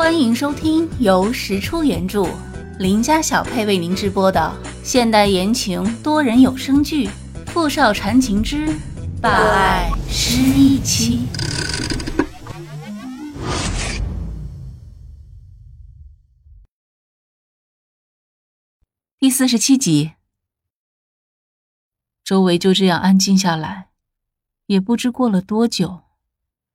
欢迎收听由石出原著、林家小配为您直播的现代言情多人有声剧《富少缠情之霸爱失忆妻》第四十七集。周围就这样安静下来，也不知过了多久，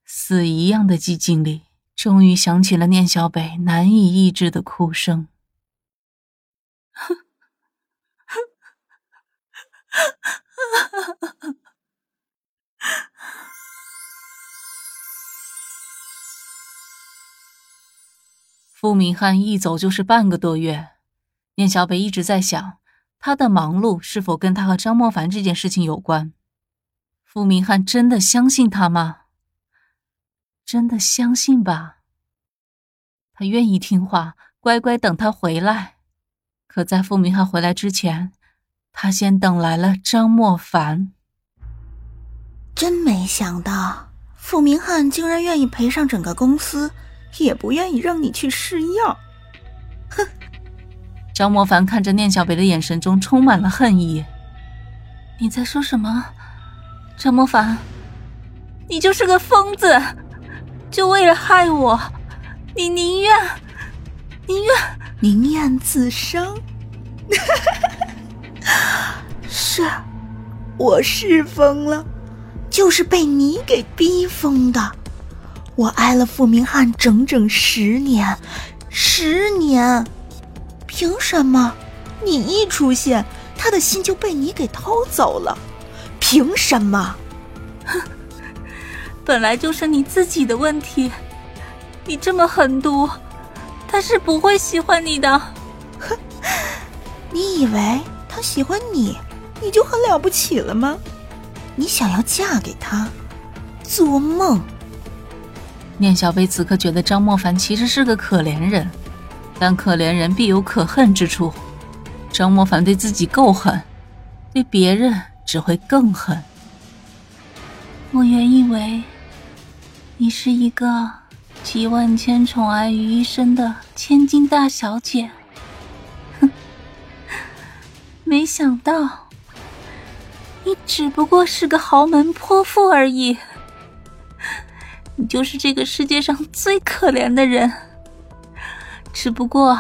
死一样的寂静里。终于响起了念小北难以抑制的哭声。傅明翰一走就是半个多月，念小北一直在想，他的忙碌是否跟他和张莫凡这件事情有关？傅明翰真的相信他吗？真的相信吧，他愿意听话，乖乖等他回来。可在傅明翰回来之前，他先等来了张莫凡。真没想到，傅明翰竟然愿意赔上整个公司，也不愿意让你去试药。哼！张莫凡看着念小北的眼神中充满了恨意。你在说什么？张莫凡，你就是个疯子！就为了害我，你宁愿宁愿宁愿自伤？是，我是疯了，就是被你给逼疯的。我挨了傅明翰整整十年，十年，凭什么你一出现，他的心就被你给偷走了？凭什么？哼！本来就是你自己的问题，你这么狠毒，他是不会喜欢你的。哼，你以为他喜欢你，你就很了不起了吗？你想要嫁给他，做梦！念小贝此刻觉得张莫凡其实是个可怜人，但可怜人必有可恨之处。张莫凡对自己够狠，对别人只会更狠。我原以为。你是一个集万千宠爱于一身的千金大小姐，哼！没想到你只不过是个豪门泼妇而已。你就是这个世界上最可怜的人，只不过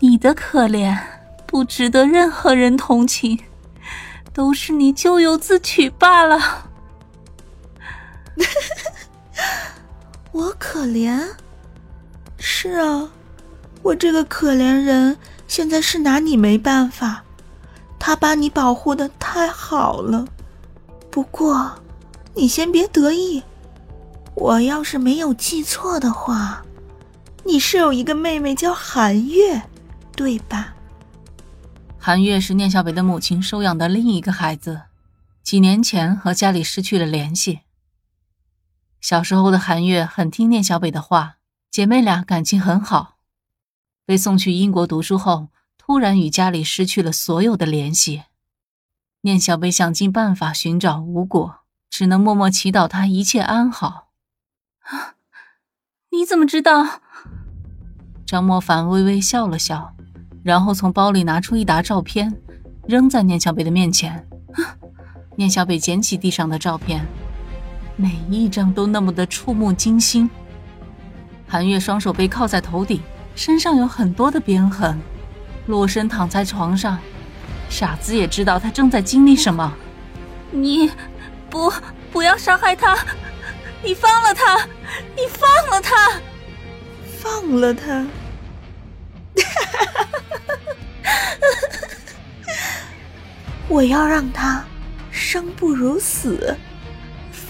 你的可怜不值得任何人同情，都是你咎由自取罢了。我可怜，是啊，我这个可怜人现在是拿你没办法，他把你保护的太好了。不过，你先别得意，我要是没有记错的话，你是有一个妹妹叫韩月，对吧？韩月是聂小北的母亲收养的另一个孩子，几年前和家里失去了联系。小时候的韩月很听念小北的话，姐妹俩感情很好。被送去英国读书后，突然与家里失去了所有的联系。念小北想尽办法寻找无果，只能默默祈祷他一切安好。啊，你怎么知道？张莫凡微微笑了笑，然后从包里拿出一沓照片，扔在念小北的面前。念小北捡起地上的照片。每一张都那么的触目惊心。韩月双手被铐在头顶，身上有很多的鞭痕，裸身躺在床上。傻子也知道他正在经历什么。你，不，不要伤害他！你放了他！你放了他！放了他！我要让他生不如死。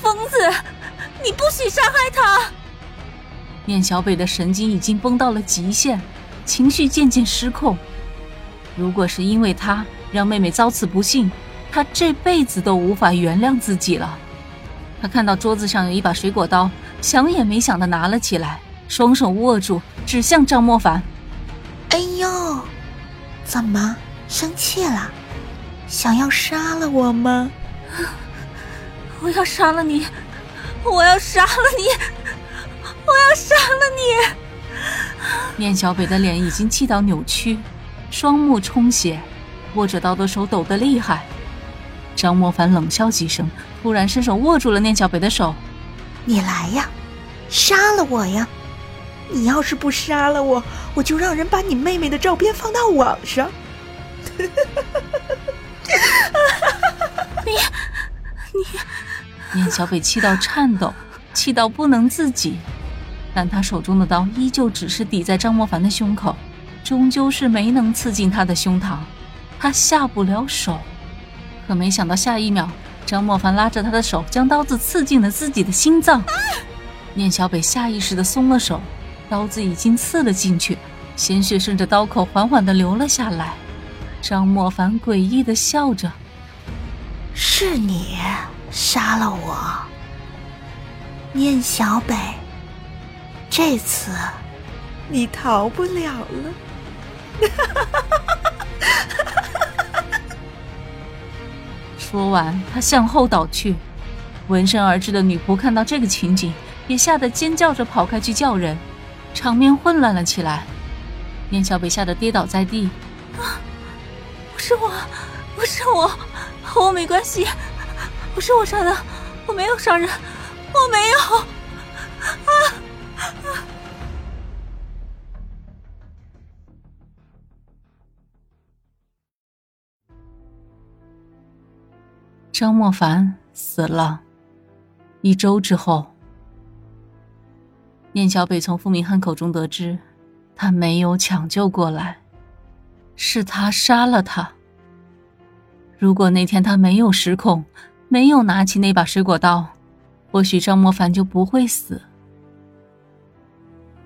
疯子，你不许伤害他！念小北的神经已经绷到了极限，情绪渐渐失控。如果是因为他让妹妹遭此不幸，他这辈子都无法原谅自己了。他看到桌子上有一把水果刀，想也没想的拿了起来，双手握住，指向张莫凡。哎呦，怎么生气了？想要杀了我吗？我要杀了你！我要杀了你！我要杀了你！念小北的脸已经气到扭曲，双目充血，握着刀的手抖得厉害。张莫凡冷笑几声，突然伸手握住了念小北的手：“你来呀，杀了我呀！你要是不杀了我，我就让人把你妹妹的照片放到网上。”你，你，念小北气到颤抖，气到不能自己，但他手中的刀依旧只是抵在张莫凡的胸口，终究是没能刺进他的胸膛，他下不了手。可没想到，下一秒，张莫凡拉着他的手，将刀子刺进了自己的心脏。念小北下意识的松了手，刀子已经刺了进去，鲜血顺着刀口缓缓的流了下来。张莫凡诡异的笑着：“是你杀了我，念小北，这次你逃不了了。”说完，他向后倒去。闻声而至的女仆看到这个情景，也吓得尖叫着跑开去叫人，场面混乱了起来。念小北吓得跌倒在地：“啊，不是我，不是我，和我没关系，不是我杀的，我没有杀人，我没有。”啊！张莫凡死了。一周之后，念小北从傅明翰口中得知，他没有抢救过来，是他杀了他。如果那天他没有失控，没有拿起那把水果刀，或许张莫凡就不会死。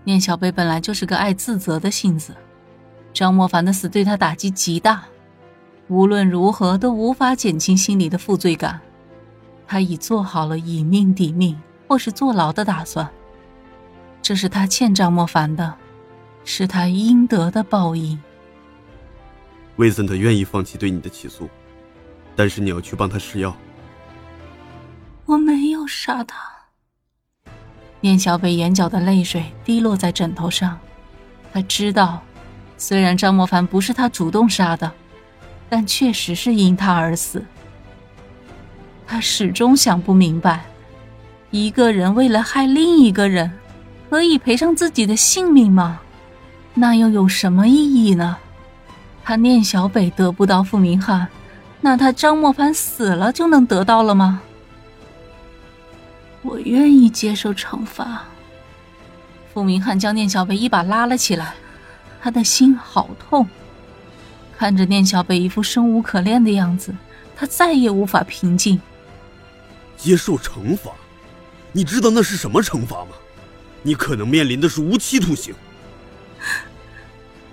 念小贝本来就是个爱自责的性子，张莫凡的死对他打击极大。无论如何都无法减轻心里的负罪感，他已做好了以命抵命或是坐牢的打算。这是他欠张莫凡的，是他应得的报应。威森特愿意放弃对你的起诉，但是你要去帮他试药。我没有杀他。念小北眼角的泪水滴落在枕头上，他知道，虽然张莫凡不是他主动杀的。但确实是因他而死。他始终想不明白，一个人为了害另一个人，可以赔上自己的性命吗？那又有什么意义呢？他念小北得不到傅明翰，那他张莫凡死了就能得到了吗？我愿意接受惩罚。傅明翰将念小北一把拉了起来，他的心好痛。看着念小北一副生无可恋的样子，他再也无法平静。接受惩罚？你知道那是什么惩罚吗？你可能面临的是无期徒刑。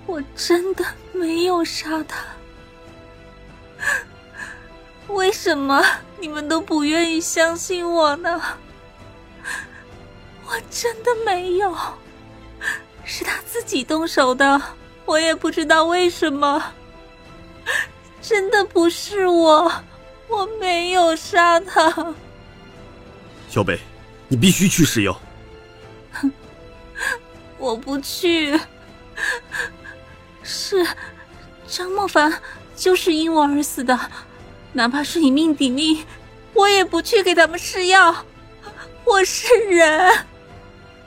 我真的没有杀他。为什么你们都不愿意相信我呢？我真的没有，是他自己动手的，我也不知道为什么。真的不是我，我没有杀他。小北，你必须去试药。我不去。是张莫凡就是因我而死的，哪怕是以命抵命，我也不去给他们试药。我是人，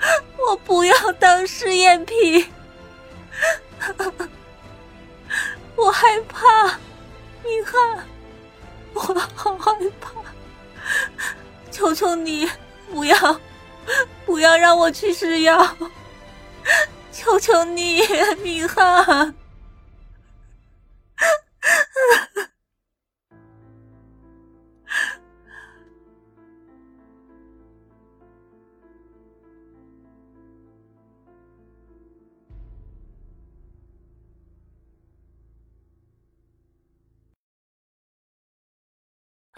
我不要当试验品。我害怕。明翰，我好害怕！求求你，不要，不要让我去试药！求求你，明翰。